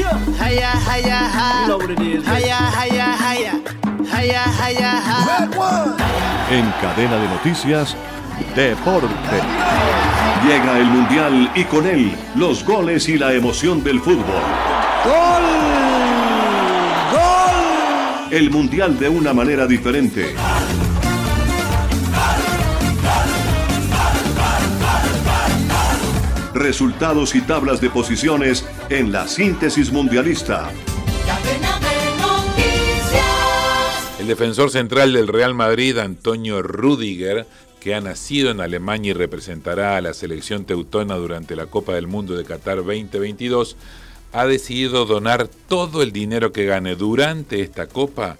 You know what it is. En cadena de noticias, Deporte. Llega el Mundial y con él los goles y la emoción del fútbol. ¡Gol! ¡Gol! El Mundial de una manera diferente. Resultados y tablas de posiciones en la síntesis mundialista. El defensor central del Real Madrid, Antonio Rudiger, que ha nacido en Alemania y representará a la selección teutona durante la Copa del Mundo de Qatar 2022, ha decidido donar todo el dinero que gane durante esta Copa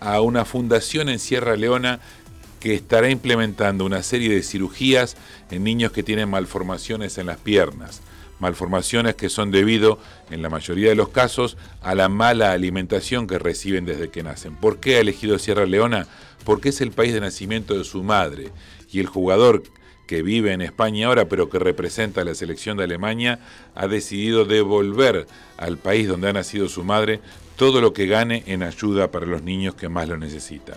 a una fundación en Sierra Leona que estará implementando una serie de cirugías en niños que tienen malformaciones en las piernas. Malformaciones que son debido, en la mayoría de los casos, a la mala alimentación que reciben desde que nacen. ¿Por qué ha elegido Sierra Leona? Porque es el país de nacimiento de su madre. Y el jugador que vive en España ahora, pero que representa a la selección de Alemania, ha decidido devolver al país donde ha nacido su madre todo lo que gane en ayuda para los niños que más lo necesitan.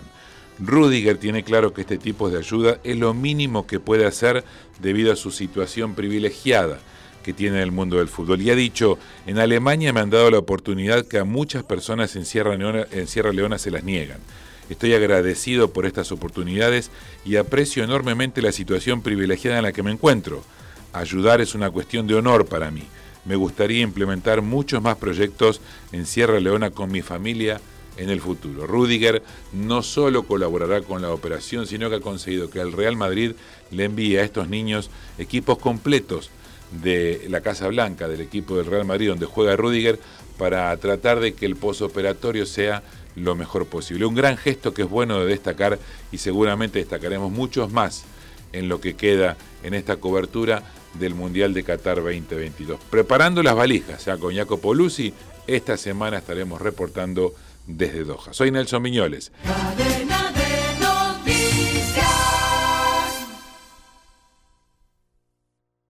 Rudiger tiene claro que este tipo de ayuda es lo mínimo que puede hacer debido a su situación privilegiada que tiene en el mundo del fútbol. Y ha dicho, en Alemania me han dado la oportunidad que a muchas personas en Sierra Leona, en Sierra Leona se las niegan. Estoy agradecido por estas oportunidades y aprecio enormemente la situación privilegiada en la que me encuentro. Ayudar es una cuestión de honor para mí. Me gustaría implementar muchos más proyectos en Sierra Leona con mi familia en el futuro. Rudiger no solo colaborará con la operación, sino que ha conseguido que el Real Madrid le envíe a estos niños equipos completos de la Casa Blanca, del equipo del Real Madrid, donde juega Rudiger, para tratar de que el posoperatorio sea lo mejor posible. Un gran gesto que es bueno de destacar y seguramente destacaremos muchos más en lo que queda en esta cobertura del Mundial de Qatar 2022. Preparando las valijas, ya con Jacopo Luzzi, esta semana estaremos reportando desde Doha. Soy Nelson Miñoles.